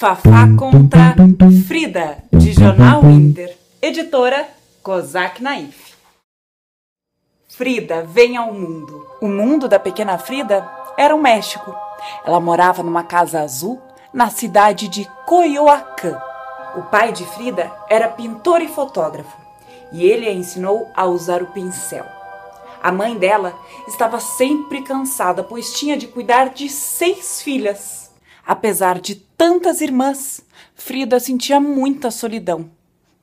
Fafá contra Frida, de Jornal Inter. Editora Kozak Naif. Frida vem ao mundo. O mundo da pequena Frida era o México. Ela morava numa casa azul na cidade de Coyoacán. O pai de Frida era pintor e fotógrafo e ele a ensinou a usar o pincel. A mãe dela estava sempre cansada, pois tinha de cuidar de seis filhas. Apesar de tantas irmãs, Frida sentia muita solidão.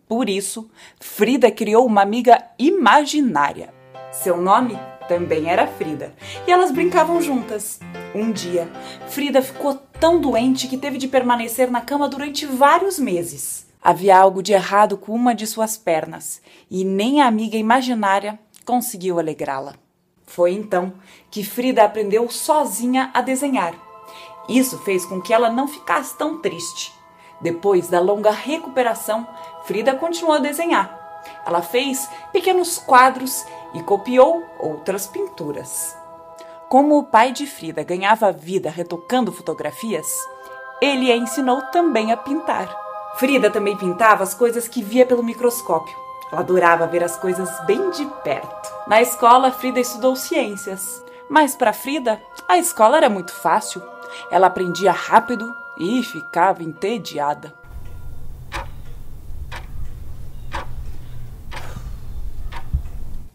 Por isso, Frida criou uma amiga imaginária. Seu nome também era Frida, e elas brincavam juntas. Um dia, Frida ficou tão doente que teve de permanecer na cama durante vários meses. Havia algo de errado com uma de suas pernas, e nem a amiga imaginária conseguiu alegrá-la. Foi então que Frida aprendeu sozinha a desenhar. Isso fez com que ela não ficasse tão triste. Depois da longa recuperação, Frida continuou a desenhar. Ela fez pequenos quadros e copiou outras pinturas. Como o pai de Frida ganhava vida retocando fotografias, ele a ensinou também a pintar. Frida também pintava as coisas que via pelo microscópio. Ela adorava ver as coisas bem de perto. Na escola, Frida estudou ciências. Mas para Frida, a escola era muito fácil. Ela aprendia rápido e ficava entediada.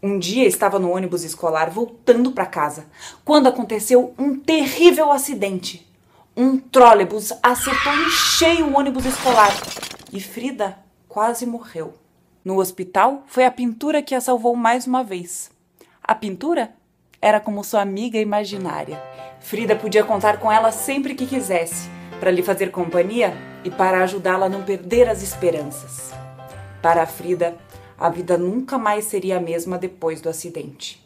Um dia estava no ônibus escolar voltando para casa, quando aconteceu um terrível acidente. Um trólebus acertou em cheio o ônibus escolar e Frida quase morreu. No hospital, foi a pintura que a salvou mais uma vez. A pintura era como sua amiga imaginária. Frida podia contar com ela sempre que quisesse, para lhe fazer companhia e para ajudá-la a não perder as esperanças. Para Frida, a vida nunca mais seria a mesma depois do acidente.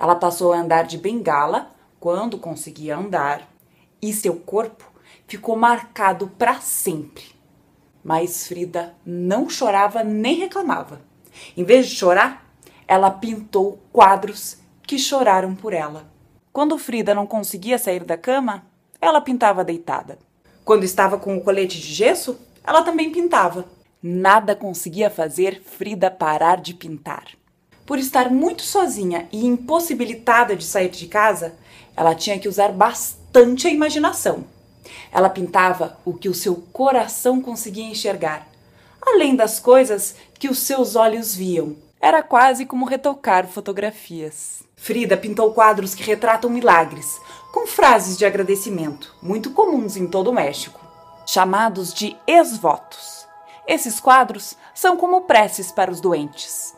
Ela passou a andar de bengala quando conseguia andar e seu corpo ficou marcado para sempre. Mas Frida não chorava nem reclamava. Em vez de chorar, ela pintou quadros que choraram por ela. Quando Frida não conseguia sair da cama, ela pintava deitada. Quando estava com o colete de gesso, ela também pintava. Nada conseguia fazer Frida parar de pintar. Por estar muito sozinha e impossibilitada de sair de casa, ela tinha que usar bastante a imaginação. Ela pintava o que o seu coração conseguia enxergar, além das coisas que os seus olhos viam. Era quase como retocar fotografias. Frida pintou quadros que retratam milagres, com frases de agradecimento, muito comuns em todo o México, chamados de ex-votos. Esses quadros são como preces para os doentes.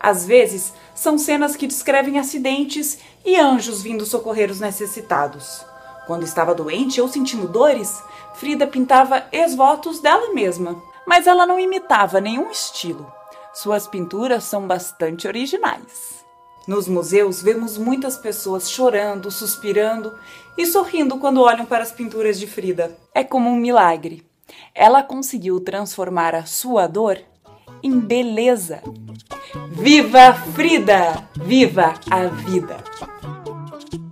Às vezes, são cenas que descrevem acidentes e anjos vindo socorrer os necessitados. Quando estava doente ou sentindo dores, Frida pintava esvotos dela mesma, mas ela não imitava nenhum estilo. Suas pinturas são bastante originais. Nos museus vemos muitas pessoas chorando, suspirando e sorrindo quando olham para as pinturas de Frida. É como um milagre ela conseguiu transformar a sua dor em beleza. Viva Frida! Viva a vida!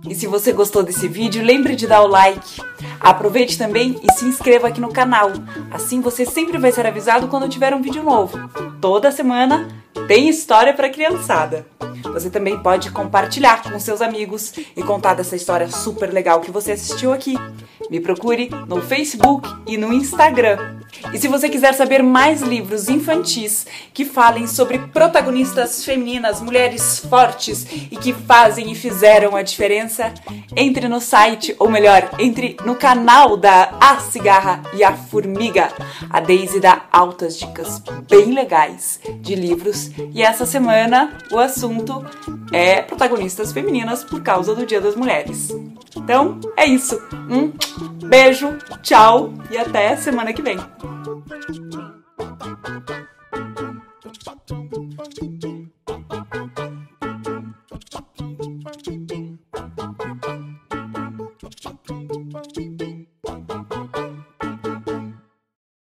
E se você gostou desse vídeo, lembre de dar o like. Aproveite também e se inscreva aqui no canal. Assim você sempre vai ser avisado quando tiver um vídeo novo. Toda semana tem história para criançada. Você também pode compartilhar com seus amigos e contar dessa história super legal que você assistiu aqui. Me procure no Facebook e no Instagram. E se você quiser saber mais livros infantis que falem sobre protagonistas femininas, mulheres fortes e que fazem e fizeram a diferença, entre no site, ou melhor, entre no canal da A Cigarra e a Formiga. A Daisy dá altas dicas bem legais de livros e essa semana o assunto é protagonistas femininas por causa do Dia das Mulheres. Então é isso. Um beijo, tchau e até semana que vem.